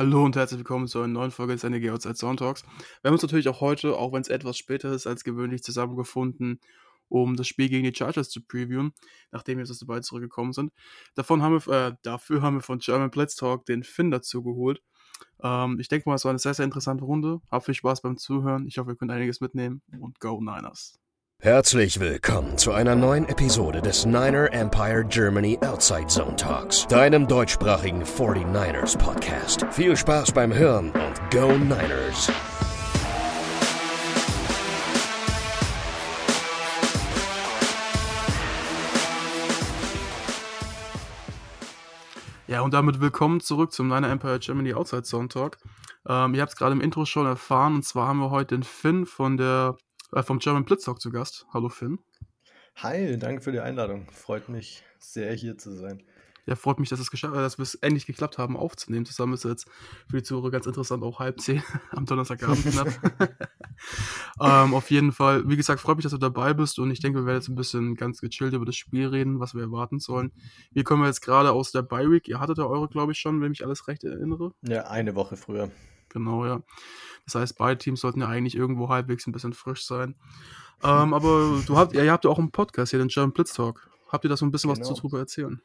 Hallo und herzlich willkommen zu einer neuen Folge des NEG Outside Sound Talks. Wir haben uns natürlich auch heute, auch wenn es etwas später ist als gewöhnlich, zusammengefunden, um das Spiel gegen die Chargers zu previewen, nachdem wir jetzt dabei zurückgekommen sind. Davon haben wir, äh, dafür haben wir von German Blitz Talk den Finn dazu geholt. Ähm, ich denke mal, es war eine sehr, sehr interessante Runde. Hab viel Spaß beim Zuhören. Ich hoffe, ihr könnt einiges mitnehmen und Go Niners! Herzlich willkommen zu einer neuen Episode des Niner Empire Germany Outside Zone Talks, deinem deutschsprachigen 49ers Podcast. Viel Spaß beim Hören und Go Niners! Ja, und damit willkommen zurück zum Niner Empire Germany Outside Zone Talk. Ähm, ihr habt es gerade im Intro schon erfahren, und zwar haben wir heute den Finn von der, vom German Blitz Talk zu Gast. Hallo Finn. Hi, danke für die Einladung. Freut mich sehr, hier zu sein. Ja, freut mich, dass, es geschafft, äh, dass wir es endlich geklappt haben, aufzunehmen. Zusammen ist jetzt für die Zuhörer ganz interessant, auch halb zehn am Donnerstagabend knapp. ähm, auf jeden Fall, wie gesagt, freut mich, dass du dabei bist und ich denke, wir werden jetzt ein bisschen ganz gechillt über das Spiel reden, was wir erwarten sollen. Wir kommen jetzt gerade aus der Bye Week. Ihr hattet ja eure, glaube ich, schon, wenn ich alles recht erinnere. Ja, eine Woche früher. Genau, ja. Das heißt, beide Teams sollten ja eigentlich irgendwo halbwegs ein bisschen frisch sein. Ähm, aber du habt, ja, ihr habt ja auch einen Podcast hier, den German Blitz Talk. Habt ihr da so ein bisschen genau. was darüber erzählen?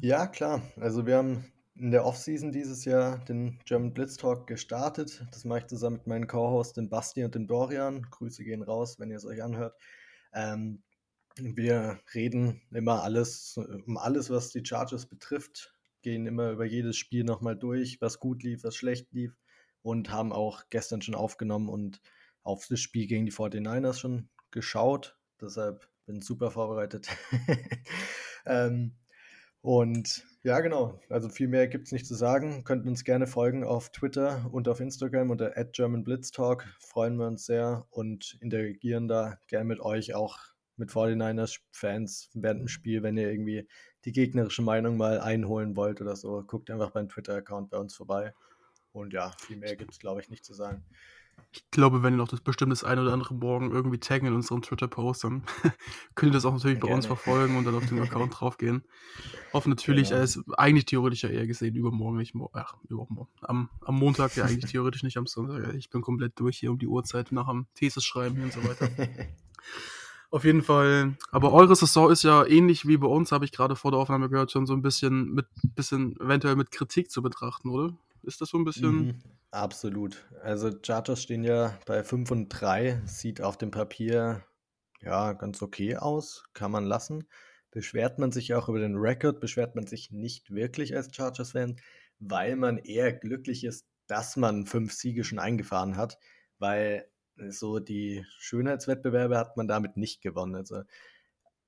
Ja, klar. Also wir haben in der Offseason dieses Jahr den German Blitz Talk gestartet. Das mache ich zusammen mit meinen Co-Hosts, dem Basti und dem Dorian. Grüße gehen raus, wenn ihr es euch anhört. Ähm, wir reden immer alles, um alles, was die Chargers betrifft, gehen immer über jedes Spiel nochmal durch, was gut lief, was schlecht lief und haben auch gestern schon aufgenommen und auf das Spiel gegen die 49ers schon geschaut. Deshalb bin ich super vorbereitet. ähm, und ja, genau. Also viel mehr gibt es nicht zu sagen. Könnten uns gerne folgen auf Twitter und auf Instagram unter @germanblitztalk. Freuen wir uns sehr und interagieren da gerne mit euch auch mit 49ers-Fans während dem Spiel, wenn ihr irgendwie die gegnerische Meinung mal einholen wollt oder so. Guckt einfach beim Twitter-Account bei uns vorbei. Und ja, viel mehr gibt es, glaube ich, nicht zu sagen. Ich glaube, wenn ihr noch das bestimmt das ein oder andere morgen irgendwie taggen in unserem Twitter-Post, dann könnt ihr das auch natürlich bei uns verfolgen und dann auf den Account draufgehen. Hoffe natürlich, genau. ist eigentlich theoretisch ja eher gesehen übermorgen, nicht morgen. Ach, übermorgen. Am, am Montag ja eigentlich theoretisch nicht am Sonntag. Ich bin komplett durch hier um die Uhrzeit nach dem Thesis schreiben und so weiter. Auf jeden Fall. Aber eure Saison ist ja ähnlich wie bei uns, habe ich gerade vor der Aufnahme gehört, schon so ein bisschen mit bisschen eventuell mit Kritik zu betrachten, oder? Ist das so ein bisschen. Mhm, absolut. Also Chargers stehen ja bei 5 und 3, sieht auf dem Papier ja ganz okay aus, kann man lassen. Beschwert man sich auch über den Rekord, beschwert man sich nicht wirklich als Chargers-Fan, weil man eher glücklich ist, dass man fünf Siege schon eingefahren hat, weil so die Schönheitswettbewerbe hat man damit nicht gewonnen. Also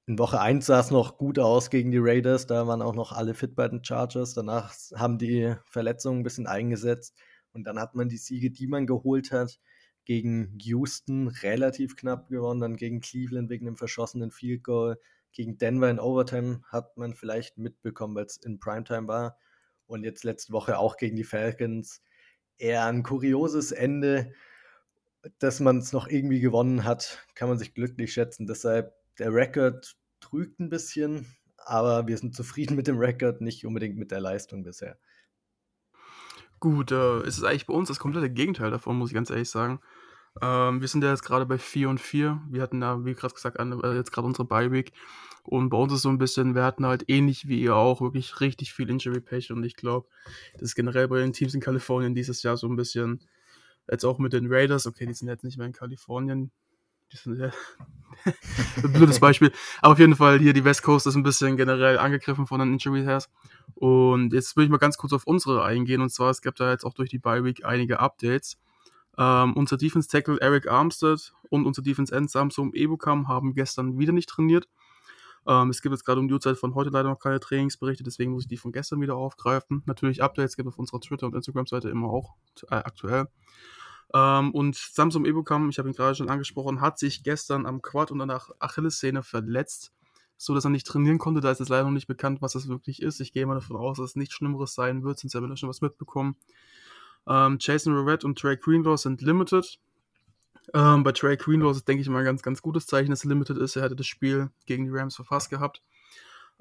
in Woche 1 sah es noch gut aus gegen die Raiders, da waren auch noch alle fit bei den Chargers. Danach haben die Verletzungen ein bisschen eingesetzt und dann hat man die Siege, die man geholt hat, gegen Houston relativ knapp gewonnen, dann gegen Cleveland wegen dem verschossenen Field Goal, gegen Denver in Overtime hat man vielleicht mitbekommen, weil es in Primetime war und jetzt letzte Woche auch gegen die Falcons. Eher ein kurioses Ende, dass man es noch irgendwie gewonnen hat, kann man sich glücklich schätzen. Deshalb der Rekord trügt ein bisschen, aber wir sind zufrieden mit dem Rekord, nicht unbedingt mit der Leistung bisher. Gut, äh, ist es eigentlich bei uns das komplette Gegenteil davon, muss ich ganz ehrlich sagen. Ähm, wir sind ja jetzt gerade bei 4 und 4. Wir hatten da, wie gerade gesagt, eine, äh, jetzt gerade unsere Bye-Week. Und bei uns ist so ein bisschen, wir hatten halt ähnlich wie ihr auch wirklich richtig viel Injury-Pech. Und ich glaube, das ist generell bei den Teams in Kalifornien dieses Jahr so ein bisschen, jetzt auch mit den Raiders, okay, die sind jetzt nicht mehr in Kalifornien, blödes Beispiel. Aber auf jeden Fall hier die West Coast ist ein bisschen generell angegriffen von den Injury Hairs. Und jetzt will ich mal ganz kurz auf unsere eingehen. Und zwar, es gibt da jetzt auch durch die Bye Week einige Updates. Ähm, unser Defense Tackle Eric Armstead und unser Defense End Samsung Ebukam haben gestern wieder nicht trainiert. Ähm, es gibt jetzt gerade um die Uhrzeit von heute leider noch keine Trainingsberichte, deswegen muss ich die von gestern wieder aufgreifen. Natürlich Updates gibt es auf unserer Twitter- und Instagram-Seite immer auch äh, aktuell. Ähm, und Samsung Ebukam, ich habe ihn gerade schon angesprochen, hat sich gestern am Quad und danach Achillessehne verletzt, so dass er nicht trainieren konnte. Da ist es leider noch nicht bekannt, was das wirklich ist. Ich gehe mal davon aus, dass es nichts Schlimmeres sein wird, sonst haben wir schon was mitbekommen. Ähm, Jason Rivette und Trey Greenlaw sind limited. Ähm, bei Trey Greenlaw ist, denke ich mal, ein ganz, ganz gutes Zeichen, dass er limited ist. Er hatte das Spiel gegen die Rams verfasst gehabt.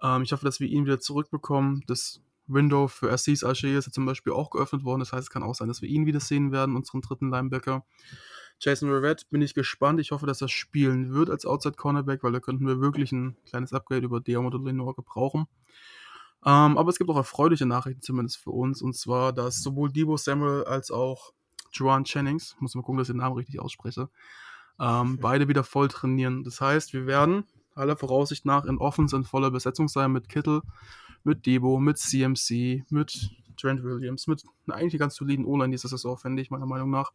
Ähm, ich hoffe, dass wir ihn wieder zurückbekommen. Das Window für Assis Archer ist ja zum Beispiel auch geöffnet worden. Das heißt, es kann auch sein, dass wir ihn wieder sehen werden, unseren dritten Linebacker. Jason Rivette bin ich gespannt. Ich hoffe, dass er spielen wird als Outside Cornerback, weil da könnten wir wirklich ein kleines Upgrade über Diamond und Lenore gebrauchen. Ähm, aber es gibt auch erfreuliche Nachrichten, zumindest für uns. Und zwar, dass sowohl Debo Samuel als auch Joan Jennings, muss mal gucken, dass ich den Namen richtig ausspreche, ähm, beide wieder voll trainieren. Das heißt, wir werden aller Voraussicht nach in Offense in voller Besetzung sein mit Kittel, mit Debo, mit CMC, mit Trent Williams, mit eigentlich ganz soliden O-Line diese Saison, fände ich meiner Meinung nach.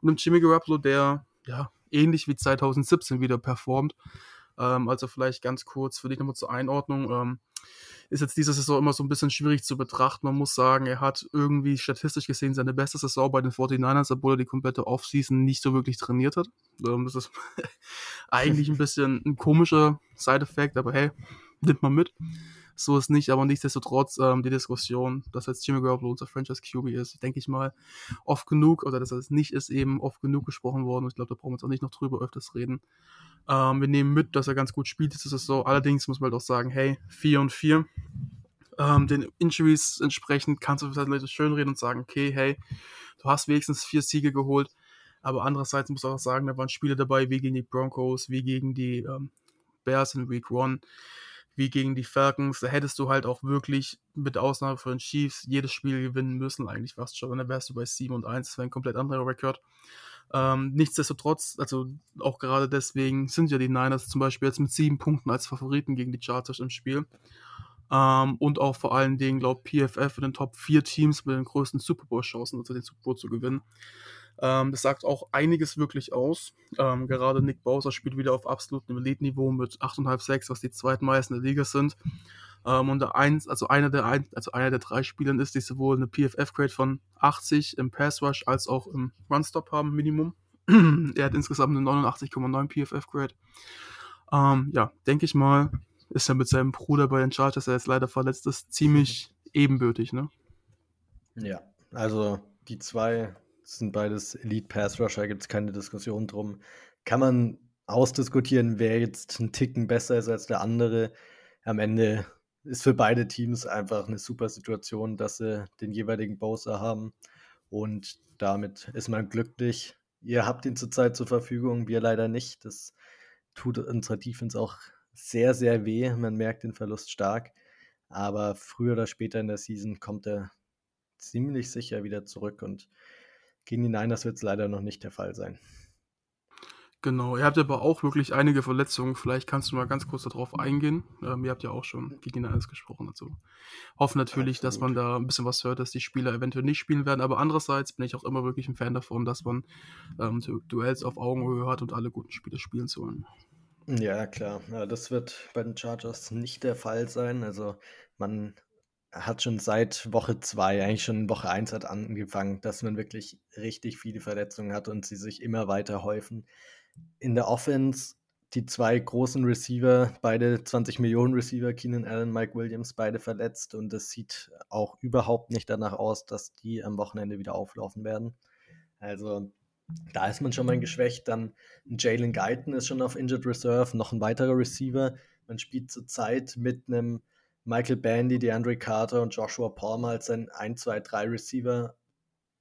Und mit Jimmy Garoppolo, der ja ähnlich wie 2017 wieder performt. Ähm, also vielleicht ganz kurz für dich nochmal zur Einordnung. Ähm, ist jetzt diese Saison immer so ein bisschen schwierig zu betrachten. Man muss sagen, er hat irgendwie statistisch gesehen seine beste Saison bei den 49ers, obwohl er die komplette Offseason nicht so wirklich trainiert hat. Ähm, das ist eigentlich ein bisschen ein komischer Side-Effekt, aber hey, nimmt man mit. So ist nicht, aber nichtsdestotrotz ähm, die Diskussion, dass jetzt Jimmy Garoppolo unser Franchise QB ist, denke ich mal, oft genug, oder dass er es nicht ist, eben oft genug gesprochen worden. Ich glaube, da brauchen wir jetzt auch nicht noch drüber öfters reden. Ähm, wir nehmen mit, dass er ganz gut spielt diese Saison. Allerdings muss man halt auch sagen, hey, 4 und 4. Ähm, den Injuries entsprechend kannst du vielleicht schön reden und sagen, okay, hey, du hast wenigstens vier Siege geholt. Aber andererseits muss man auch sagen, da waren Spiele dabei, wie gegen die Broncos, wie gegen die ähm, Bears in Week 1, wie gegen die Falcons. Da hättest du halt auch wirklich, mit Ausnahme von den Chiefs, jedes Spiel gewinnen müssen, eigentlich fast schon. Und dann wärst du bei 7 und 1. Das wäre ein komplett anderer Rekord. Ähm, nichtsdestotrotz, also auch gerade deswegen sind ja die Niners zum Beispiel jetzt mit sieben Punkten als Favoriten gegen die Chargers im Spiel. Ähm, und auch vor allen Dingen, glaube PFF in den Top 4 Teams mit den größten Super Bowl-Chancen, also den Super Bowl zu gewinnen. Ähm, das sagt auch einiges wirklich aus. Ähm, gerade Nick Bowser spielt wieder auf absolutem Elite-Niveau mit 8,5 6, was die zweitmeisten der Liga sind. Ähm, und der eins, also einer der ein, also einer der drei Spielern ist, die sowohl eine PFF-Grade von 80 im Pass Rush als auch im Run-Stop haben, Minimum. er hat insgesamt eine 89,9 PFF-Grade. Ähm, ja, denke ich mal, ist er mit seinem Bruder bei den Chargers, der jetzt leider verletzt ist, ziemlich ebenbürtig, ne? Ja, also die zwei sind beides Elite Pass Rusher, gibt es keine Diskussion drum. Kann man ausdiskutieren, wer jetzt einen Ticken besser ist als der andere. Am Ende ist für beide Teams einfach eine super Situation, dass sie den jeweiligen Bowser haben. Und damit ist man glücklich. Ihr habt ihn zurzeit zur Verfügung, wir leider nicht. Das tut unserer Defense auch sehr, sehr weh. Man merkt den Verlust stark. Aber früher oder später in der Season kommt er ziemlich sicher wieder zurück. Und gegen die Niners wird es leider noch nicht der Fall sein. Genau, ihr habt aber auch wirklich einige Verletzungen. Vielleicht kannst du mal ganz kurz darauf eingehen. Ähm, ihr habt ja auch schon gegen alles gesprochen dazu. Hoffen natürlich, Absolut. dass man da ein bisschen was hört, dass die Spieler eventuell nicht spielen werden. Aber andererseits bin ich auch immer wirklich ein Fan davon, dass man ähm, Duells auf Augenhöhe hat und alle guten Spiele spielen sollen. Ja, klar. Ja, das wird bei den Chargers nicht der Fall sein. Also man hat schon seit Woche 2, eigentlich schon Woche 1 hat angefangen, dass man wirklich richtig viele Verletzungen hat und sie sich immer weiter häufen in der Offense die zwei großen Receiver, beide 20 Millionen Receiver, Keenan Allen, Mike Williams, beide verletzt und es sieht auch überhaupt nicht danach aus, dass die am Wochenende wieder auflaufen werden. Also da ist man schon mal geschwächt. Dann Jalen Guyton ist schon auf Injured Reserve, noch ein weiterer Receiver. Man spielt zurzeit mit einem Michael Bandy, DeAndre Carter und Joshua Palmer als ein 1, 2, 3 Receiver.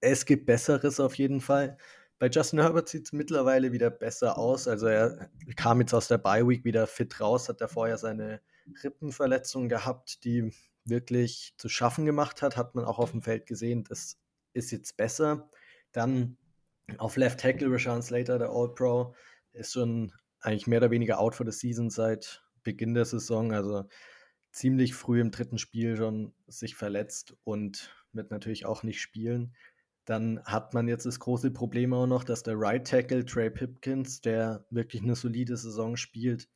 Es gibt Besseres auf jeden Fall. Bei Justin Herbert sieht es mittlerweile wieder besser aus. Also er kam jetzt aus der Bye Week wieder fit raus, hat er vorher seine Rippenverletzung gehabt, die wirklich zu schaffen gemacht hat, hat man auch auf dem Feld gesehen. Das ist jetzt besser. Dann auf Left Tackle Rashawn Slater, der All-Pro, ist schon eigentlich mehr oder weniger out for the season seit Beginn der Saison. Also ziemlich früh im dritten Spiel schon sich verletzt und wird natürlich auch nicht spielen. Dann hat man jetzt das große Problem auch noch, dass der Right Tackle Trey Pipkins, der wirklich eine solide Saison spielt,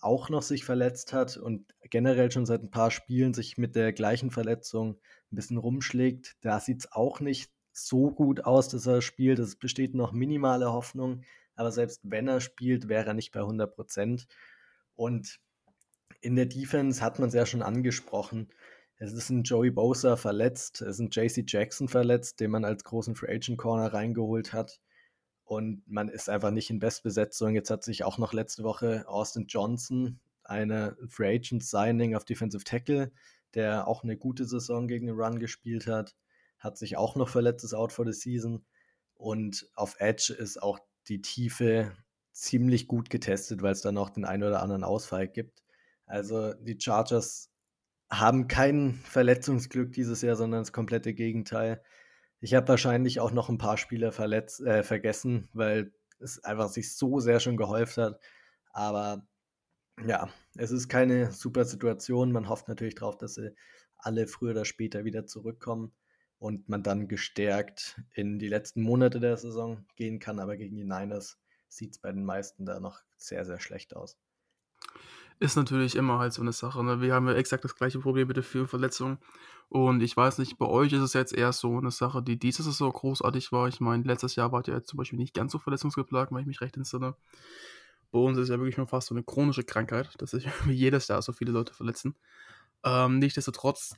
auch noch sich verletzt hat und generell schon seit ein paar Spielen sich mit der gleichen Verletzung ein bisschen rumschlägt. Da sieht es auch nicht so gut aus, dass er spielt. Es besteht noch minimale Hoffnung, aber selbst wenn er spielt, wäre er nicht bei 100 Prozent. Und in der Defense hat man es ja schon angesprochen. Es ist ein Joey Bosa verletzt, es ist ein JC Jackson verletzt, den man als großen Free Agent Corner reingeholt hat. Und man ist einfach nicht in Bestbesetzung. Jetzt hat sich auch noch letzte Woche Austin Johnson, eine Free Agent Signing auf Defensive Tackle, der auch eine gute Saison gegen den Run gespielt hat, hat sich auch noch verletzt, ist out for the season. Und auf Edge ist auch die Tiefe ziemlich gut getestet, weil es dann auch den einen oder anderen Ausfall gibt. Also die Chargers haben kein Verletzungsglück dieses Jahr, sondern das komplette Gegenteil. Ich habe wahrscheinlich auch noch ein paar Spieler verletzt, äh, vergessen, weil es einfach sich so sehr schon gehäuft hat. Aber ja, es ist keine super Situation. Man hofft natürlich darauf, dass sie alle früher oder später wieder zurückkommen und man dann gestärkt in die letzten Monate der Saison gehen kann. Aber gegen die Niners sieht es bei den meisten da noch sehr, sehr schlecht aus. Ist natürlich immer halt so eine Sache. Ne? Wir haben ja exakt das gleiche Problem mit der vielen Verletzungen. Und ich weiß nicht, bei euch ist es jetzt eher so eine Sache, die dieses Saison großartig war. Ich meine, letztes Jahr wart ihr jetzt zum Beispiel nicht ganz so verletzungsgeplagt, wenn ich mich recht entsinne. Bei uns ist ja wirklich schon fast so eine chronische Krankheit, dass sich jedes Jahr so viele Leute verletzen. Ähm, nichtsdestotrotz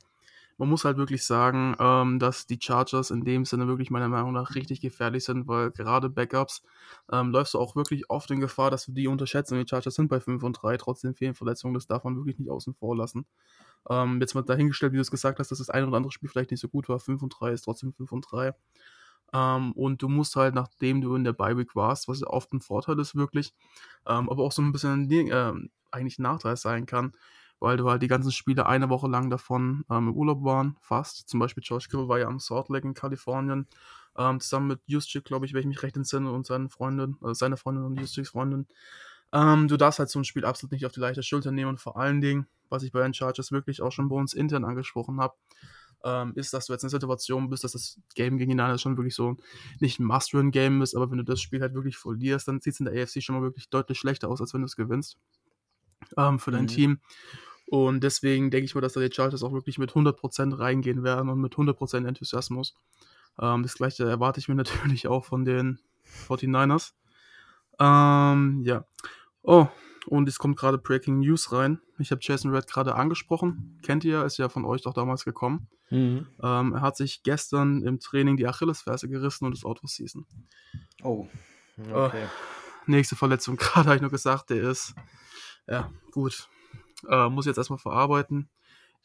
man muss halt wirklich sagen, ähm, dass die Chargers in dem Sinne wirklich meiner Meinung nach richtig gefährlich sind, weil gerade Backups ähm, läufst du auch wirklich oft in Gefahr, dass du die unterschätzt und die Chargers sind bei 5 und 3, trotzdem vielen Verletzungen, das darf man wirklich nicht außen vor lassen. Ähm, jetzt mal dahingestellt, wie du es gesagt hast, dass das ein oder andere Spiel vielleicht nicht so gut war, 5 und 3 ist trotzdem 5 und 3. Ähm, und du musst halt, nachdem du in der Bye-Week warst, was oft ein Vorteil ist wirklich, ähm, aber auch so ein bisschen äh, eigentlich ein Nachteil sein kann, weil du halt die ganzen Spiele eine Woche lang davon ähm, im Urlaub waren, fast. Zum Beispiel George Kittle war ja am Salt Lake in Kalifornien, ähm, zusammen mit Juszczyk, glaube ich, wenn ich mich recht entsinne, und seine Freundin, also seine Freundin und Juszczyks Freundin. Ähm, du darfst halt so ein Spiel absolut nicht auf die leichte Schulter nehmen und vor allen Dingen, was ich bei den Chargers wirklich auch schon bei uns intern angesprochen habe, ähm, ist, dass du jetzt in der Situation bist, dass das Game gegen die Niners schon wirklich so nicht ein Must-Win-Game ist, aber wenn du das Spiel halt wirklich verlierst, dann sieht es in der AFC schon mal wirklich deutlich schlechter aus, als wenn du es gewinnst ähm, für dein mhm. Team. Und deswegen denke ich mal, dass da die Chargers auch wirklich mit 100% reingehen werden und mit 100% Enthusiasmus. Ähm, das gleiche erwarte ich mir natürlich auch von den 49ers. Ähm, ja. Oh, und es kommt gerade Breaking News rein. Ich habe Jason Red gerade angesprochen. Kennt ihr, ist ja von euch doch damals gekommen. Mhm. Ähm, er hat sich gestern im Training die Achillesferse gerissen und ist out of season. Oh, okay. Äh, nächste Verletzung, gerade habe ich nur gesagt, der ist, ja, gut. Äh, muss jetzt erstmal verarbeiten.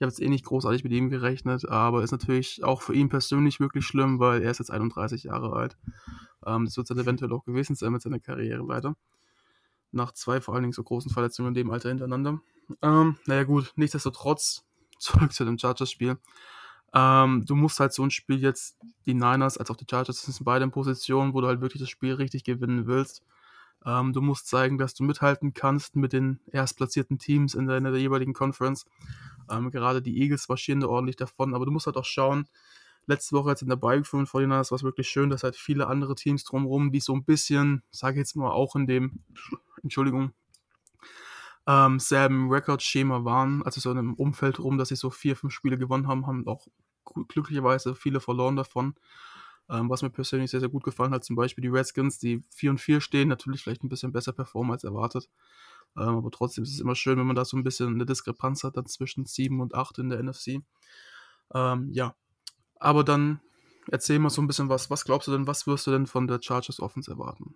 Ich habe jetzt eh nicht großartig mit ihm gerechnet, aber ist natürlich auch für ihn persönlich wirklich schlimm, weil er ist jetzt 31 Jahre alt. Ähm, das wird dann eventuell auch gewesen sein mit seiner Karriere weiter. Nach zwei vor allen Dingen so großen Verletzungen in dem Alter hintereinander. Ähm, naja gut, nichtsdestotrotz, zurück zu dem Chargers-Spiel. Ähm, du musst halt so ein Spiel jetzt, die Niners als auch die Chargers sind beide in Positionen, wo du halt wirklich das Spiel richtig gewinnen willst. Ähm, du musst zeigen, dass du mithalten kannst mit den erstplatzierten Teams in der, in der jeweiligen Conference. Ähm, gerade die Eagles marschieren da ordentlich davon, aber du musst halt auch schauen, letzte Woche jetzt in der Bike von 49ers war es wirklich schön, dass halt viele andere Teams drumherum, die so ein bisschen, sage ich jetzt mal, auch in dem, Entschuldigung, ähm, selben Rekordschema waren, also so in einem Umfeld rum, dass sie so vier, fünf Spiele gewonnen haben, haben auch glücklicherweise viele verloren davon. Ähm, was mir persönlich sehr, sehr gut gefallen hat, zum Beispiel die Redskins, die 4 und 4 stehen, natürlich vielleicht ein bisschen besser performen als erwartet. Ähm, aber trotzdem ist es immer schön, wenn man da so ein bisschen eine Diskrepanz hat dann zwischen 7 und 8 in der NFC. Ähm, ja, aber dann erzähl mal so ein bisschen was. Was glaubst du denn, was wirst du denn von der Chargers Offense erwarten?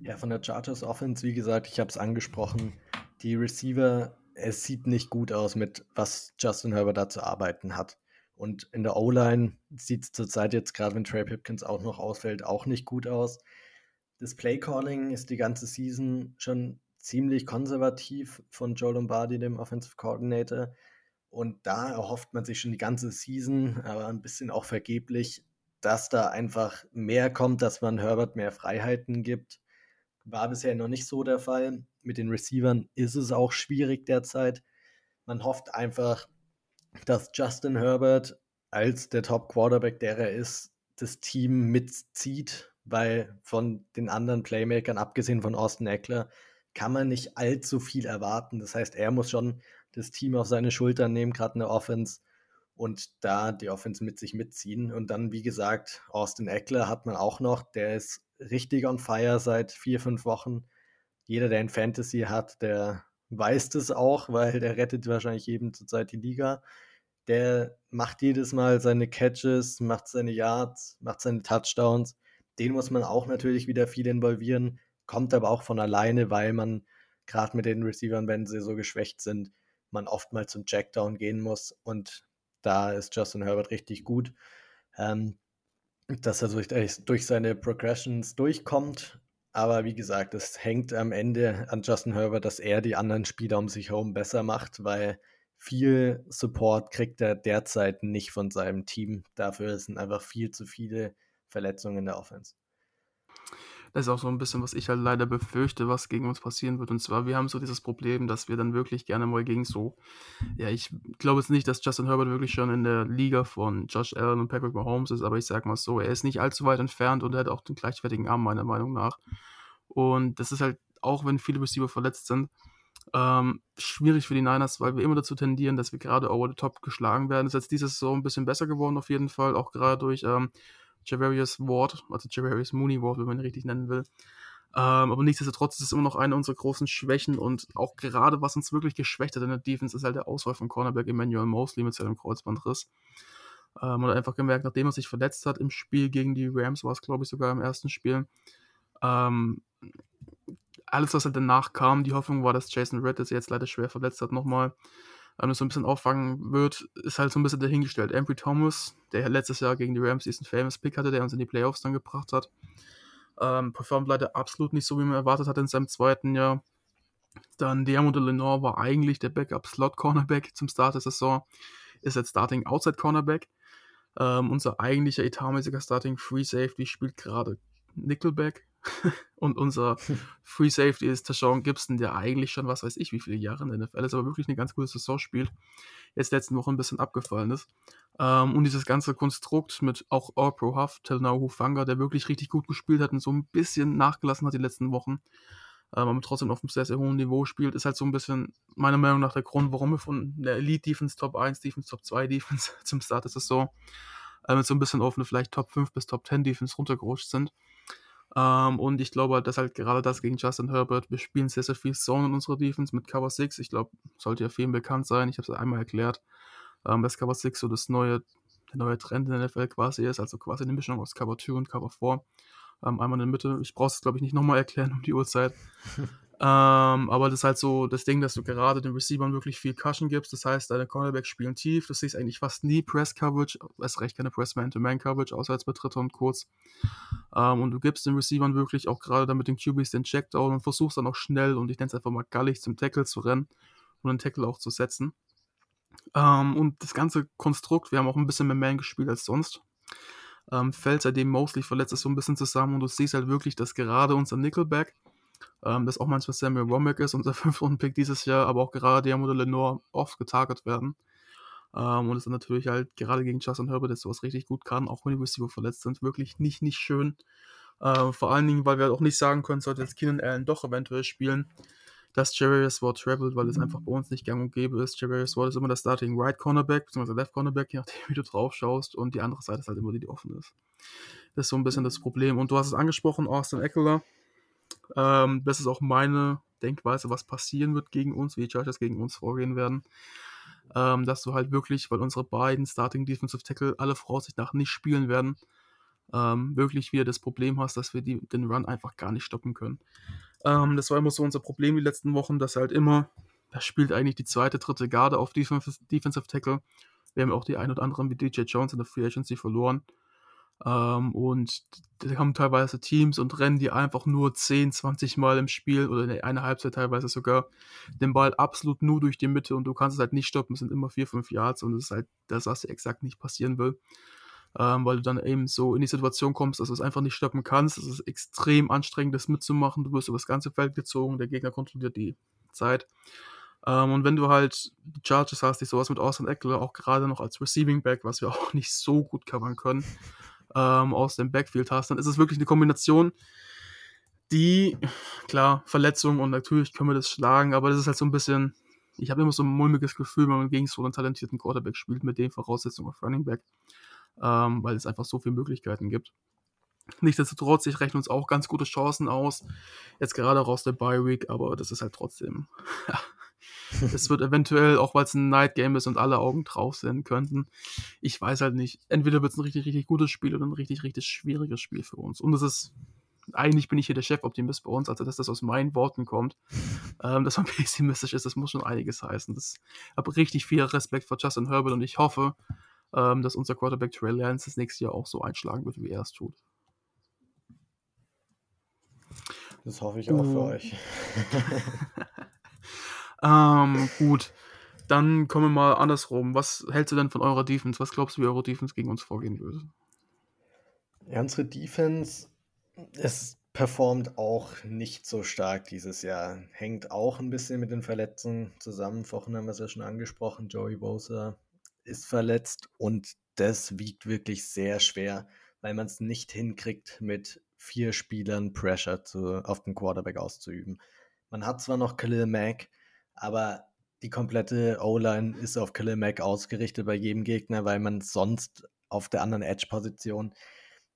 Ja, von der Chargers Offense, wie gesagt, ich habe es angesprochen, die Receiver, es sieht nicht gut aus, mit was Justin Herbert da zu arbeiten hat. Und in der O-Line sieht es zurzeit jetzt gerade, wenn Trey Pipkins auch noch ausfällt, auch nicht gut aus. Das Play-Calling ist die ganze Season schon ziemlich konservativ von Joe Lombardi, dem Offensive Coordinator. Und da erhofft man sich schon die ganze Season, aber ein bisschen auch vergeblich, dass da einfach mehr kommt, dass man Herbert mehr Freiheiten gibt. War bisher noch nicht so der Fall. Mit den Receivern ist es auch schwierig derzeit. Man hofft einfach, dass Justin Herbert als der Top-Quarterback, der er ist, das Team mitzieht, weil von den anderen Playmakern, abgesehen von Austin Eckler, kann man nicht allzu viel erwarten. Das heißt, er muss schon das Team auf seine Schultern nehmen, gerade in der Offense, und da die Offense mit sich mitziehen. Und dann, wie gesagt, Austin Eckler hat man auch noch, der ist richtig on fire seit vier, fünf Wochen. Jeder, der ein Fantasy hat, der weiß das auch, weil der rettet wahrscheinlich jedem zurzeit die Liga der macht jedes Mal seine Catches, macht seine Yards, macht seine Touchdowns. Den muss man auch natürlich wieder viel involvieren, kommt aber auch von alleine, weil man gerade mit den Receivern, wenn sie so geschwächt sind, man oftmals zum Jackdown gehen muss. Und da ist Justin Herbert richtig gut, ähm, dass er durch, durch seine Progressions durchkommt. Aber wie gesagt, es hängt am Ende an Justin Herbert, dass er die anderen Spieler um sich herum besser macht, weil viel Support kriegt er derzeit nicht von seinem Team. Dafür sind einfach viel zu viele Verletzungen in der Offense. Das ist auch so ein bisschen, was ich halt leider befürchte, was gegen uns passieren wird. Und zwar, wir haben so dieses Problem, dass wir dann wirklich gerne mal gegen so, ja, ich glaube jetzt nicht, dass Justin Herbert wirklich schon in der Liga von Josh Allen und Patrick Mahomes ist, aber ich sag mal so, er ist nicht allzu weit entfernt und er hat auch den gleichwertigen Arm, meiner Meinung nach. Und das ist halt, auch wenn viele Receiver verletzt sind, ähm, schwierig für die Niners, weil wir immer dazu tendieren, dass wir gerade over the top geschlagen werden. Das ist jetzt dieses so ein bisschen besser geworden auf jeden Fall, auch gerade durch ähm, Javarius Ward, also Javarius Mooney Ward, wenn man ihn richtig nennen will. Ähm, aber nichtsdestotrotz ist es immer noch eine unserer großen Schwächen und auch gerade was uns wirklich geschwächt hat in der Defense ist halt der Auswahl von Cornerback Emmanuel Mosley mit seinem Kreuzbandriss. Ähm, und einfach gemerkt, nachdem er sich verletzt hat im Spiel gegen die Rams, war es glaube ich sogar im ersten Spiel, ähm, alles, was halt danach kam, die Hoffnung war, dass Jason Red, der jetzt leider schwer verletzt hat, nochmal ähm, so ein bisschen auffangen wird, ist halt so ein bisschen dahingestellt. Ambry Thomas, der letztes Jahr gegen die Rams diesen Famous Pick hatte, der uns in die Playoffs dann gebracht hat, ähm, performt leider absolut nicht so, wie man erwartet hat in seinem zweiten Jahr. Dann Diamond Lenore war eigentlich der Backup-Slot-Cornerback zum Start der Saison, ist jetzt Starting Outside Cornerback. Ähm, unser eigentlicher etatmäßiger Starting Free Safety spielt gerade Nickelback, und unser Free Safety ist Tashawn Gibson, der eigentlich schon, was weiß ich, wie viele Jahre in der NFL ist, aber wirklich eine ganz gute Saison spielt. Jetzt letzten Woche ein bisschen abgefallen ist. Ähm, und dieses ganze Konstrukt mit auch All-Pro Huff, Telnau Hufanga, der wirklich richtig gut gespielt hat und so ein bisschen nachgelassen hat die letzten Wochen, ähm, aber trotzdem auf einem sehr, sehr hohen Niveau spielt, ist halt so ein bisschen meiner Meinung nach der Grund, warum wir von der Elite Defense Top 1, Defense Top 2 Defense zum Start der Saison äh, mit so ein bisschen auf vielleicht Top 5 bis Top 10 Defense runtergerutscht sind. Ähm, und ich glaube dass halt gerade das gegen Justin Herbert, wir spielen sehr, sehr viel Zone in unserer Defense mit Cover 6. Ich glaube, sollte ja vielen bekannt sein. Ich habe es einmal erklärt, ähm, dass Cover 6 so das neue, der neue Trend in der NFL quasi ist, also quasi eine Mischung aus Cover 2 und Cover 4. Ähm, einmal in der Mitte. Ich brauche es, glaube ich, nicht nochmal erklären um die Uhrzeit. Ähm, aber das ist halt so das Ding, dass du gerade den Receivern wirklich viel Cushion gibst. Das heißt, deine Cornerbacks spielen tief. Du siehst eigentlich fast nie Press-Coverage, erst recht keine Press-Man-to-Man-Coverage, außer als bei Dritter und Kurz. Ähm, und du gibst den Receivern wirklich auch gerade dann mit den QBs den Checkdown und versuchst dann auch schnell und ich nenne es einfach mal gallig zum Tackle zu rennen und den Tackle auch zu setzen. Ähm, und das ganze Konstrukt, wir haben auch ein bisschen mehr Man gespielt als sonst. Ähm, fällt seitdem Mosley verletzt ist so ein bisschen zusammen und du siehst halt wirklich, dass gerade unser Nickelback ähm, dass auch manchmal Samuel Womack ist, unser 5-Runden-Pick dieses Jahr, aber auch gerade Diamond Lenore oft getarget werden. Ähm, und es ist natürlich halt gerade gegen Justin Herbert, der sowas richtig gut kann, auch wenn die Receiver verletzt sind, wirklich nicht, nicht schön. Äh, vor allen Dingen, weil wir halt auch nicht sagen können, sollte jetzt Keenan Allen doch eventuell spielen, dass Jarius Ward travelt, weil es einfach bei uns nicht gang und gäbe ist. Jarius Ward ist immer der Starting Right Cornerback, beziehungsweise Left Cornerback, je nachdem, wie du drauf schaust. Und die andere Seite ist halt immer die, die offen ist. Das ist so ein bisschen das Problem. Und du hast es angesprochen, Austin Eckler ähm, das ist auch meine Denkweise, was passieren wird gegen uns, wie die Chargers gegen uns vorgehen werden. Ähm, dass du halt wirklich, weil unsere beiden Starting Defensive Tackle alle Voraussicht nach nicht spielen werden, ähm, wirklich wieder das Problem hast, dass wir die, den Run einfach gar nicht stoppen können. Ähm, das war immer so unser Problem die letzten Wochen, dass halt immer, da spielt eigentlich die zweite, dritte Garde auf Defensive, Defensive Tackle. Wir haben auch die ein oder anderen wie DJ Jones in der Free Agency verloren. Ähm, und die haben teilweise Teams und rennen die einfach nur 10, 20 Mal im Spiel oder in einer Halbzeit teilweise sogar den Ball absolut nur durch die Mitte und du kannst es halt nicht stoppen. Es sind immer 4, 5 Yards und das ist halt das, was dir exakt nicht passieren will. Ähm, weil du dann eben so in die Situation kommst, dass du es einfach nicht stoppen kannst. Es ist extrem anstrengend, das mitzumachen. Du wirst über das ganze Feld gezogen, der Gegner kontrolliert die Zeit. Ähm, und wenn du halt die Charges hast, die sowas mit Austin Eckler auch gerade noch als Receiving Back, was wir auch nicht so gut covern können, ähm, aus dem Backfield hast, dann ist es wirklich eine Kombination, die, klar, Verletzungen und natürlich können wir das schlagen, aber das ist halt so ein bisschen, ich habe immer so ein mulmiges Gefühl, wenn man gegen so einen talentierten Quarterback spielt, mit den Voraussetzungen auf Running Back, ähm, weil es einfach so viele Möglichkeiten gibt. Nichtsdestotrotz, ich rechne uns auch ganz gute Chancen aus, jetzt gerade auch aus der Bye Week, aber das ist halt trotzdem, es wird eventuell, auch weil es ein Night Game ist und alle Augen drauf sein könnten, ich weiß halt nicht. Entweder wird es ein richtig, richtig gutes Spiel oder ein richtig, richtig schwieriges Spiel für uns. Und es ist eigentlich bin ich hier der Chefoptimist bei uns, also dass das aus meinen Worten kommt, ähm, dass man pessimistisch ist, das muss schon einiges heißen. Das habe richtig viel Respekt vor Justin Herbert und ich hoffe, ähm, dass unser Quarterback Trey Lance das nächste Jahr auch so einschlagen wird, wie er es tut. Das hoffe ich auch uh. für euch. ähm, gut. Dann kommen wir mal andersrum. Was hältst du denn von eurer Defense? Was glaubst du, wie eure Defense gegen uns vorgehen würde? Ja, unsere Defense ist performt auch nicht so stark dieses Jahr. Hängt auch ein bisschen mit den Verletzungen zusammen. Vorhin haben wir es ja schon angesprochen. Joey Bosa ist verletzt und das wiegt wirklich sehr schwer, weil man es nicht hinkriegt, mit vier Spielern Pressure zu, auf den Quarterback auszuüben. Man hat zwar noch Khalil Mack, aber die komplette O-Line ist auf Khalil Mack ausgerichtet bei jedem Gegner, weil man sonst auf der anderen Edge-Position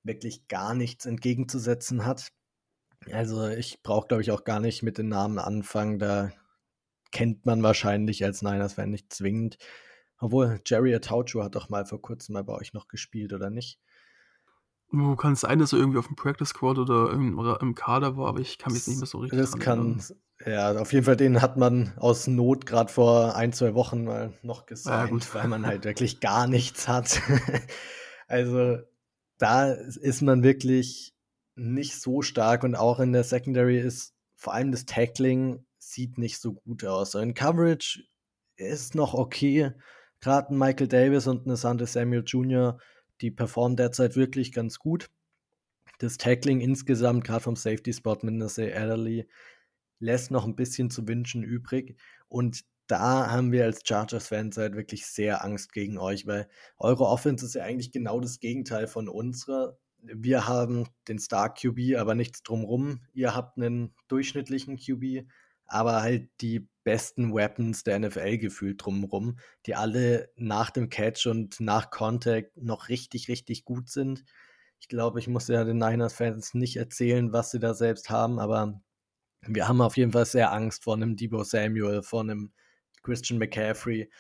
wirklich gar nichts entgegenzusetzen hat. Also ich brauche, glaube ich, auch gar nicht mit den Namen anfangen. Da kennt man wahrscheinlich als Niners-Fan nicht zwingend. Obwohl, Jerry Ataucho hat doch mal vor kurzem mal bei euch noch gespielt, oder nicht? Du kann sein, dass er irgendwie auf dem Practice Squad oder im, im Kader war, aber ich kann mich nicht mehr so richtig Das kann, ja, auf jeden Fall, den hat man aus Not gerade vor ein, zwei Wochen mal noch gesigned, ja, weil man halt wirklich gar nichts hat. also da ist man wirklich nicht so stark und auch in der Secondary ist vor allem das Tackling sieht nicht so gut aus. In Coverage ist noch okay. Gerade ein Michael Davis und eine Sante Samuel Jr., die performen derzeit wirklich ganz gut. Das Tackling insgesamt, gerade vom Safety Spot mit Nasser Adderley, lässt noch ein bisschen zu wünschen übrig. Und da haben wir als Chargers-Fans halt wirklich sehr Angst gegen euch, weil eure Offense ist ja eigentlich genau das Gegenteil von unserer. Wir haben den Star QB, aber nichts drumrum. Ihr habt einen durchschnittlichen QB, aber halt die besten Weapons der NFL gefühlt drumrum, die alle nach dem Catch und nach Contact noch richtig, richtig gut sind. Ich glaube, ich muss ja den Niners-Fans nicht erzählen, was sie da selbst haben, aber wir haben auf jeden Fall sehr Angst vor einem Debo Samuel, vor einem Christian McCaffrey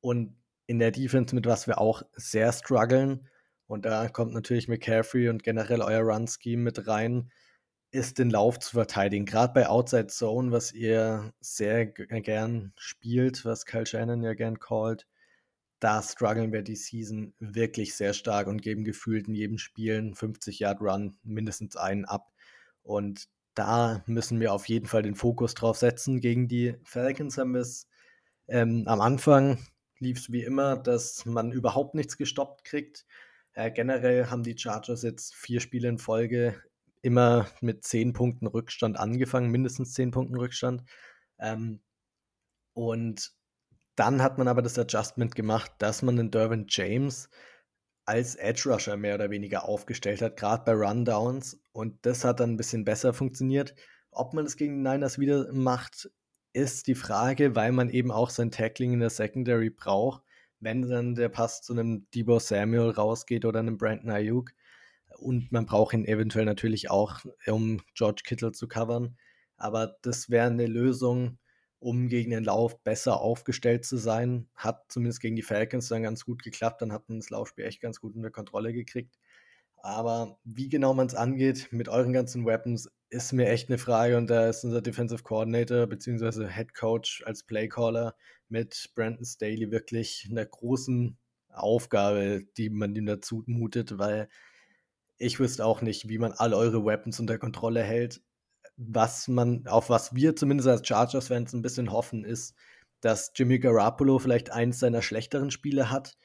und in der Defense, mit was wir auch sehr strugglen. Und da kommt natürlich McCaffrey und generell euer Run-Scheme mit rein, ist den Lauf zu verteidigen. Gerade bei Outside Zone, was ihr sehr gern spielt, was Kyle Shannon ja gern callt, da strugglen wir die Season wirklich sehr stark und geben gefühlt in jedem Spiel einen 50-Yard-Run mindestens einen ab. Und da müssen wir auf jeden Fall den Fokus drauf setzen. Gegen die Falcons haben wir es ähm, am Anfang lief es wie immer, dass man überhaupt nichts gestoppt kriegt. Äh, generell haben die Chargers jetzt vier Spiele in Folge immer mit zehn Punkten Rückstand angefangen, mindestens zehn Punkten Rückstand. Ähm, und dann hat man aber das Adjustment gemacht, dass man den Derwin James als Edge Rusher mehr oder weniger aufgestellt hat, gerade bei Rundowns. Und das hat dann ein bisschen besser funktioniert. Ob man das gegen Niners wieder macht, ist die Frage, weil man eben auch sein Tackling in der Secondary braucht, wenn dann der Pass zu einem Debo Samuel rausgeht oder einem Brandon Ayuk. Und man braucht ihn eventuell natürlich auch, um George Kittle zu covern. Aber das wäre eine Lösung, um gegen den Lauf besser aufgestellt zu sein. Hat zumindest gegen die Falcons dann ganz gut geklappt. Dann hat man das Laufspiel echt ganz gut unter Kontrolle gekriegt. Aber wie genau man es angeht mit euren ganzen Weapons, ist mir echt eine Frage. Und da ist unser Defensive Coordinator bzw. Head Coach als Playcaller mit Brandon Staley wirklich einer großen Aufgabe, die man ihm dazu mutet, weil ich wüsste auch nicht, wie man all eure Weapons unter Kontrolle hält. Was man, auf was wir zumindest als Chargers-Fans ein bisschen hoffen, ist, dass Jimmy Garoppolo vielleicht eins seiner schlechteren Spiele hat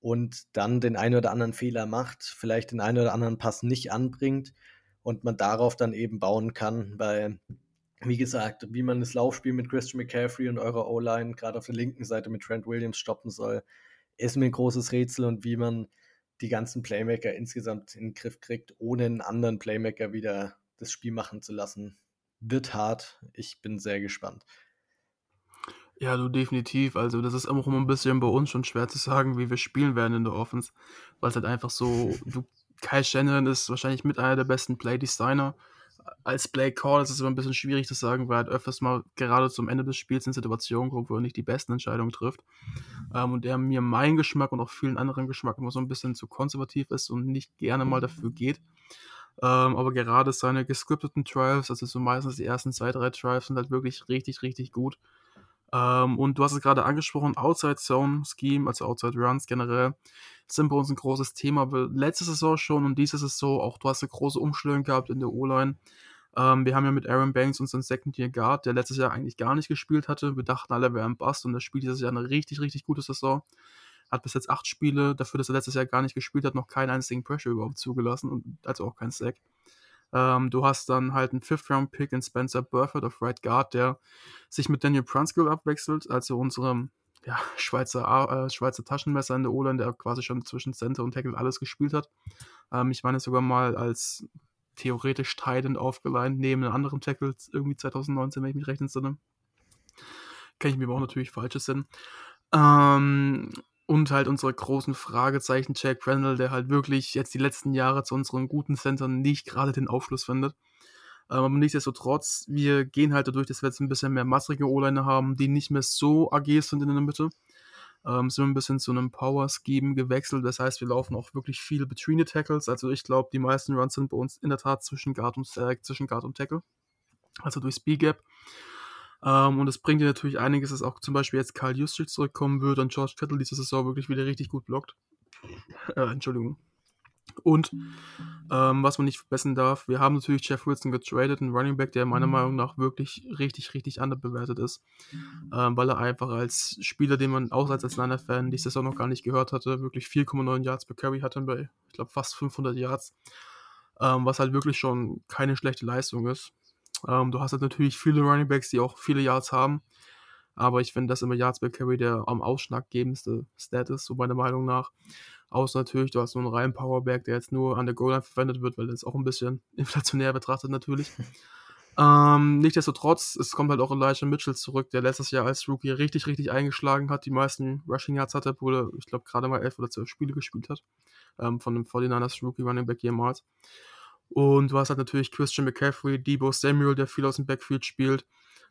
und dann den einen oder anderen Fehler macht, vielleicht den einen oder anderen Pass nicht anbringt und man darauf dann eben bauen kann, weil, wie gesagt, wie man das Laufspiel mit Christian McCaffrey und eurer O-Line gerade auf der linken Seite mit Trent Williams stoppen soll, ist mir ein großes Rätsel und wie man die ganzen Playmaker insgesamt in den Griff kriegt, ohne einen anderen Playmaker wieder das Spiel machen zu lassen, wird hart. Ich bin sehr gespannt. Ja, du definitiv. Also, das ist immer ein bisschen bei uns schon schwer zu sagen, wie wir spielen werden in der Offense, weil es halt einfach so, du, Kai Shannon ist wahrscheinlich mit einer der besten Play-Designer. Als Play-Call ist es immer ein bisschen schwierig zu sagen, weil er halt öfters mal gerade zum Ende des Spiels in Situationen kommt, wo er nicht die besten Entscheidungen trifft. Ähm, und der mir mein Geschmack und auch vielen anderen Geschmack immer so ein bisschen zu konservativ ist und nicht gerne mal dafür geht. Ähm, aber gerade seine gescripteten Drives, also so meistens die ersten zwei, drei Drives, sind halt wirklich richtig, richtig gut. Ähm, und du hast es gerade angesprochen, Outside Zone Scheme, also Outside Runs generell, sind bei uns ein großes Thema. Letzte Saison schon und diese Saison auch, du hast eine große Umstellung gehabt in der O-Line. Ähm, wir haben ja mit Aaron Banks unseren Second Year Guard, der letztes Jahr eigentlich gar nicht gespielt hatte. Wir dachten alle, er wäre ein Bust und der spielt dieses Jahr eine richtig, richtig gute Saison. Hat bis jetzt acht Spiele, dafür, dass er letztes Jahr gar nicht gespielt hat, noch keinen einzigen Pressure überhaupt zugelassen und also auch kein Sack. Ähm, du hast dann halt einen Fifth-Round-Pick in Spencer Burford auf Right Guard, der sich mit Daniel Prunskill abwechselt, also unserem ja, Schweizer, äh, Schweizer Taschenmesser in der O-Line, der quasi schon zwischen Center und Tackle alles gespielt hat. Ähm, ich meine sogar mal als theoretisch Titan aufgeleint, neben einem anderen Tackle, irgendwie 2019, wenn ich mich recht entsinne. Kann ich mir aber auch natürlich falsches Sinn. Ähm, und halt unsere großen Fragezeichen, Jack Randall, der halt wirklich jetzt die letzten Jahre zu unseren guten Centern nicht gerade den Aufschluss findet. Ähm, aber nichtsdestotrotz, wir gehen halt dadurch, dass wir jetzt ein bisschen mehr massige O-Liner haben, die nicht mehr so agil sind in der Mitte. Ähm, sind ein bisschen zu einem Power-Scheme gewechselt. Das heißt, wir laufen auch wirklich viel Between the Tackles. Also ich glaube, die meisten Runs sind bei uns in der Tat zwischen Guard und, äh, zwischen Guard und Tackle. Also durch Speed Gap. Ähm, und es bringt dir natürlich einiges, dass auch zum Beispiel jetzt Karl Juszczyk zurückkommen wird und George Kittle diese Saison wirklich wieder richtig gut blockt. Äh, Entschuldigung. Und ähm, was man nicht vergessen darf, wir haben natürlich Jeff Wilson getradet, einen Running Back, der meiner Meinung nach wirklich richtig, richtig underbewertet ist, ähm, weil er einfach als Spieler, den man auch als Atlanta-Fan die Saison noch gar nicht gehört hatte, wirklich 4,9 Yards per Carry hatte bei, ich glaube, fast 500 Yards, ähm, was halt wirklich schon keine schlechte Leistung ist. Ähm, du hast halt natürlich viele Running Backs, die auch viele Yards haben. Aber ich finde, dass immer Yards per Carry der am ausschlaggebendste Stat ist, so meiner Meinung nach. Außer natürlich, du hast nur einen reinen Powerback, der jetzt nur an der Goal-Line verwendet wird, weil das auch ein bisschen inflationär betrachtet natürlich. ähm, nichtsdestotrotz, es kommt halt auch Elijah Mitchell zurück, der letztes Jahr als Rookie richtig, richtig eingeschlagen hat, die meisten Rushing Yards hatte, obwohl er, ich glaube, gerade mal elf oder zwölf Spiele gespielt hat. Ähm, von dem 49ers Rookie Running Back jemals. Und du hast halt natürlich Christian McCaffrey, Debo Samuel, der viel aus dem Backfield spielt.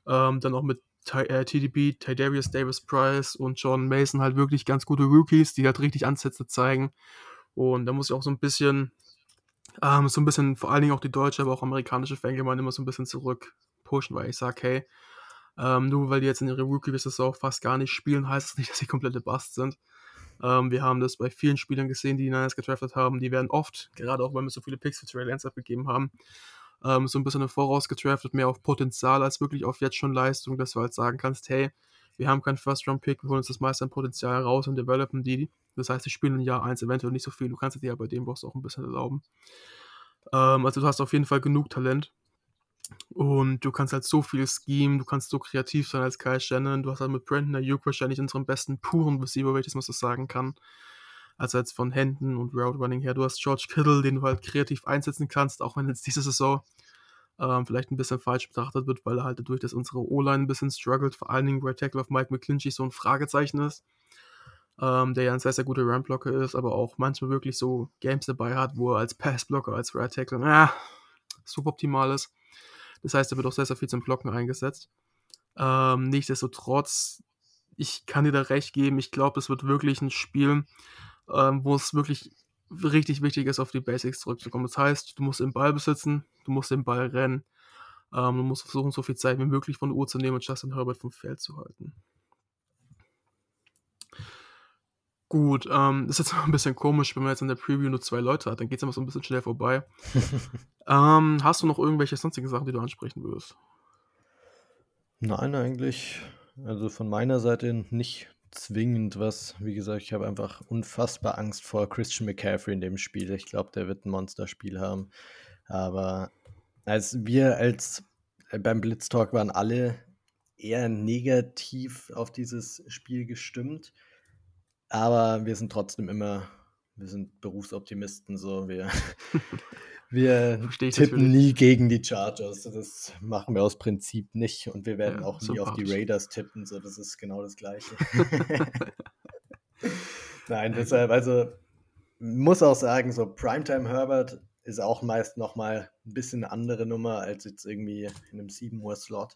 Ähm, dann auch mit Ty, äh, TDB, Tydarius Davis Price und John Mason halt wirklich ganz gute Rookies, die halt richtig Ansätze zeigen. Und da muss ich auch so ein bisschen, ähm, so ein bisschen, vor allen Dingen auch die deutsche, aber auch amerikanische Fangemeinde immer so ein bisschen zurück pushen, weil ich sage, hey, ähm, nur weil die jetzt in ihrer Rookie-Saison fast gar nicht spielen, heißt das nicht, dass sie komplette Bust sind. Ähm, wir haben das bei vielen Spielern gesehen, die die Niners gedraftet haben. Die werden oft, gerade auch weil wir so viele Picks für Trey Lance abgegeben haben, ähm, so ein bisschen im Voraus gedraftet, mehr auf Potenzial als wirklich auf jetzt schon Leistung, dass du halt sagen kannst, hey, wir haben keinen First-Round-Pick, wir holen uns das meiste an Potenzial raus und developen die. Das heißt, die spielen in Jahr 1 eventuell nicht so viel. Du kannst dir ja bei dem Boss auch ein bisschen erlauben. Ähm, also du hast auf jeden Fall genug Talent. Und du kannst halt so viel Scheme, du kannst so kreativ sein als Kyle Shannon. Du hast halt mit Brandon Ayuk wahrscheinlich unseren besten puren Receiver, das mal so sagen kann. Also jetzt von Händen und Route Running her. Du hast George Kittle, den du halt kreativ einsetzen kannst, auch wenn jetzt diese Saison ähm, vielleicht ein bisschen falsch betrachtet wird, weil er halt dadurch, dass unsere O-Line ein bisschen struggelt, vor allen Dingen Right Tackle auf Mike McClinchy so ein Fragezeichen ist. Ähm, der ja ein sehr, sehr guter Run-Blocker ist, aber auch manchmal wirklich so Games dabei hat, wo er als Pass-Blocker, als Right Tackle, äh, suboptimal ist. Das heißt, er wird auch sehr, sehr viel zum Blocken eingesetzt. Ähm, nichtsdestotrotz, ich kann dir da recht geben, ich glaube, es wird wirklich ein Spiel, ähm, wo es wirklich richtig wichtig ist, auf die Basics zurückzukommen. Das heißt, du musst den Ball besitzen, du musst den Ball rennen, ähm, du musst versuchen, so viel Zeit wie möglich von der Uhr zu nehmen und Justin Herbert vom Feld zu halten. Gut, ähm, ist jetzt ein bisschen komisch, wenn man jetzt in der Preview nur zwei Leute hat, dann geht es immer so ein bisschen schnell vorbei. ähm, hast du noch irgendwelche sonstigen Sachen, die du ansprechen würdest? Nein, eigentlich. Also von meiner Seite nicht zwingend was. Wie gesagt, ich habe einfach unfassbar Angst vor Christian McCaffrey in dem Spiel. Ich glaube, der wird ein Monsterspiel haben. Aber als wir als äh, beim Blitztalk waren alle eher negativ auf dieses Spiel gestimmt. Aber wir sind trotzdem immer, wir sind Berufsoptimisten, so wir, wir tippen nie gegen die Chargers. Das machen wir aus Prinzip nicht und wir werden ja, auch nie auf die Raiders tippen, so das ist genau das Gleiche. Nein, deshalb, also muss auch sagen, so Primetime Herbert ist auch meist nochmal ein bisschen eine andere Nummer als jetzt irgendwie in einem 7 Uhr Slot.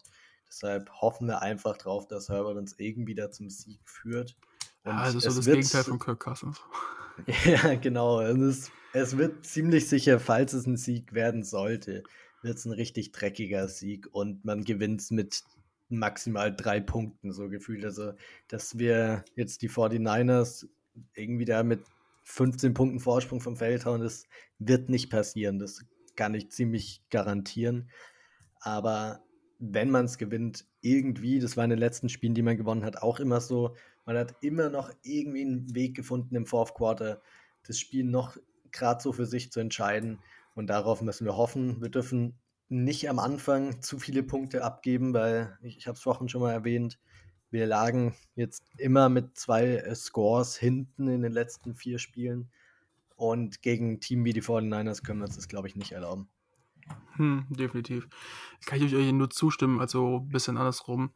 Deshalb hoffen wir einfach drauf, dass Herbert uns irgendwie da zum Sieg führt. Und ist so das Gegenteil von Kirk Cousins. ja, genau. Es es wird ziemlich sicher, falls es ein Sieg werden sollte, wird es ein richtig dreckiger Sieg und man gewinnt es mit maximal drei Punkten, so gefühlt. Also, dass wir jetzt die 49ers irgendwie da mit 15 Punkten Vorsprung vom Feld hauen, das wird nicht passieren. Das kann ich ziemlich garantieren. Aber wenn man es gewinnt, irgendwie, das war in den letzten Spielen, die man gewonnen hat, auch immer so, man hat immer noch irgendwie einen Weg gefunden im Fourth Quarter, das Spiel noch gerade so für sich zu entscheiden. Und darauf müssen wir hoffen. Wir dürfen nicht am Anfang zu viele Punkte abgeben, weil ich, ich habe es vorhin schon mal erwähnt, wir lagen jetzt immer mit zwei äh, Scores hinten in den letzten vier Spielen. Und gegen ein Team wie die 49ers können wir uns das, glaube ich, nicht erlauben. Hm, definitiv. Kann ich euch nur zustimmen, also ein bisschen andersrum.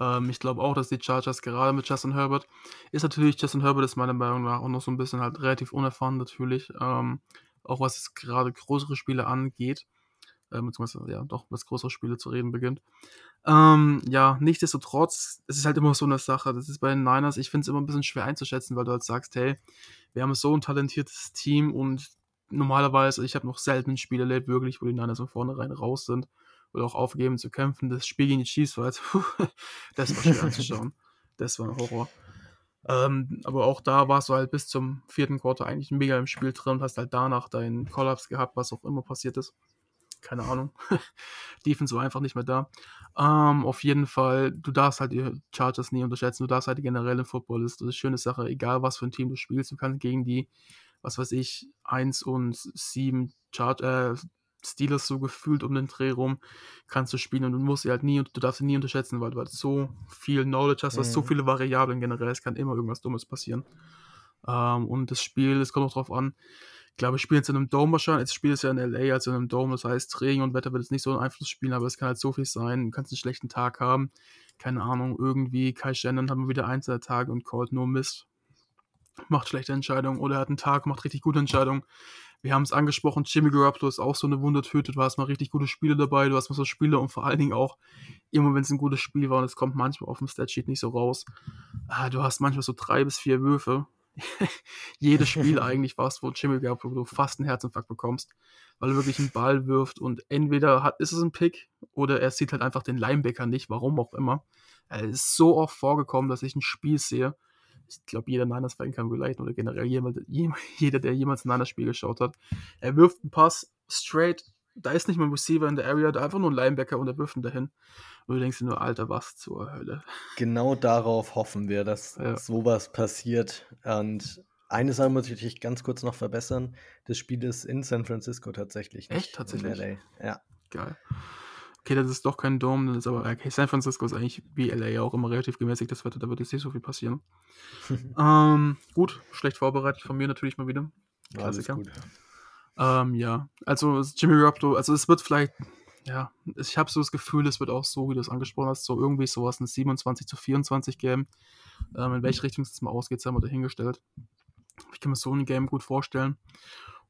Ähm, ich glaube auch, dass die Chargers gerade mit Justin Herbert ist natürlich, Justin Herbert ist meiner Meinung nach auch noch so ein bisschen halt relativ unerfahren natürlich, ähm, auch was gerade größere Spiele angeht, äh, beziehungsweise ja doch, was größere Spiele zu reden beginnt. Ähm, ja, nichtsdestotrotz, es ist halt immer so eine Sache, das ist bei den Niners, ich finde es immer ein bisschen schwer einzuschätzen, weil du halt sagst, hey, wir haben so ein talentiertes Team und normalerweise, ich habe noch selten ein Spiel erlebt, wirklich, wo die Niners von vornherein raus sind oder auch aufgeben zu kämpfen. Das Spiel gegen die Chiefs war jetzt, das war schwer anzuschauen. Das war ein Horror. Ähm, aber auch da warst du halt bis zum vierten Quarter eigentlich mega im Spiel drin und hast halt danach deinen Kollaps gehabt, was auch immer passiert ist. Keine Ahnung. Defense war einfach nicht mehr da. Ähm, auf jeden Fall, du darfst halt die Chargers nie unterschätzen. Du darfst halt die generelle Football. Das ist eine schöne Sache, egal was für ein Team du spielst. Du kannst gegen die, was weiß ich, 1 und 7 Char äh, Steelers so gefühlt um den Dreh rum kannst du spielen und du musst sie halt nie und du darfst sie nie unterschätzen, weil du halt so viel Knowledge hast, du hast so mhm. viele Variablen generell, es kann immer irgendwas Dummes passieren. Ähm, und das Spiel, es kommt auch drauf an, ich glaube, ich spiele jetzt in einem Dome wahrscheinlich, das Spiel ist ja in LA, also in einem Dome, das heißt, Regen und Wetter wird jetzt nicht so einen Einfluss spielen, aber es kann halt so viel sein, du kannst einen schlechten Tag haben, keine Ahnung, irgendwie, Kai Shannon hat mal wieder einzelne Tage und callt nur Mist, macht schlechte Entscheidungen oder er hat einen Tag, macht richtig gute Entscheidungen wir haben es angesprochen, Jimmy Garoppolo ist auch so eine Wundertüte. Du hast mal richtig gute Spiele dabei, du hast mal so Spiele und vor allen Dingen auch, immer wenn es ein gutes Spiel war und es kommt manchmal auf dem Statsheet nicht so raus, ah, du hast manchmal so drei bis vier Würfe. Jedes Spiel eigentlich warst, wo Jimmy Garoppolo fast einen Herzinfarkt bekommst, weil er wirklich einen Ball wirft und entweder hat, ist es ein Pick oder er sieht halt einfach den Linebacker nicht, warum auch immer. Es ist so oft vorgekommen, dass ich ein Spiel sehe, ich glaube, jeder Niners-Fan kann relaten oder generell jemand, jeder, der jemals ein Niners-Spiel geschaut hat. Er wirft einen Pass straight, da ist nicht mal ein Receiver in der Area, da einfach nur ein Linebacker und er wirft ihn dahin. Und du denkst dir nur, Alter, was zur Hölle. Genau darauf hoffen wir, dass ja. sowas passiert. Und eine Sache muss ich natürlich ganz kurz noch verbessern. Das Spiel ist in San Francisco tatsächlich. Echt? Tatsächlich? Ja. Geil okay, das ist doch kein Dome, das ist aber, okay, San Francisco ist eigentlich wie LA auch immer relativ gemäßigt das Wetter, da wird jetzt nicht so viel passieren. ähm, gut, schlecht vorbereitet von mir natürlich mal wieder. Klassiker. Gut. Ähm, ja, also Jimmy Garoppolo, also es wird vielleicht, ja, ich habe so das Gefühl, es wird auch so, wie du es angesprochen hast, so irgendwie sowas ein 27 zu 24 Game. Ähm, in welche Richtung es mal ausgeht, haben wir dahingestellt. Ich kann mir so ein Game gut vorstellen.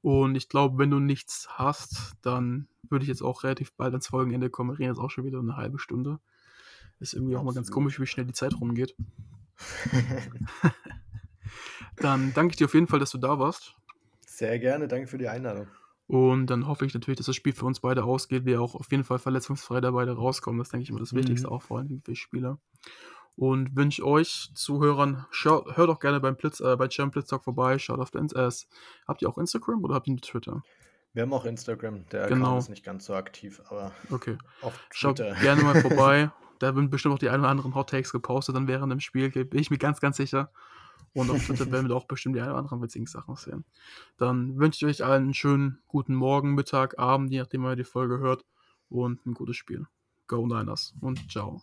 Und ich glaube, wenn du nichts hast, dann würde ich jetzt auch relativ bald ans Folgenende kommen. Wir reden jetzt auch schon wieder eine halbe Stunde. Ist irgendwie Absolut. auch mal ganz komisch, wie schnell die Zeit rumgeht. dann danke ich dir auf jeden Fall, dass du da warst. Sehr gerne, danke für die Einladung. Und dann hoffe ich natürlich, dass das Spiel für uns beide ausgeht, wir auch auf jeden Fall verletzungsfrei dabei rauskommen. Das denke ich immer das Wichtigste, mhm. auch vor allem für Spieler und wünsche euch Zuhörern, hört auch gerne beim Blitz, äh, bei Champ Blitz Talk vorbei, schaut auf den, äh, habt ihr auch Instagram oder habt ihr Twitter? Wir haben auch Instagram, der genau. Account ist nicht ganz so aktiv, aber okay. Schaut gerne mal vorbei. Da werden bestimmt auch die ein oder anderen Hot Takes gepostet dann während dem Spiel, bin ich mir ganz, ganz sicher. Und auf Twitter werden wir auch bestimmt die ein oder anderen witzigen Sachen sehen. Dann wünsche ich euch allen einen schönen guten Morgen, Mittag, Abend, je nachdem, ihr die Folge hört. Und ein gutes Spiel. Go Niners und ciao.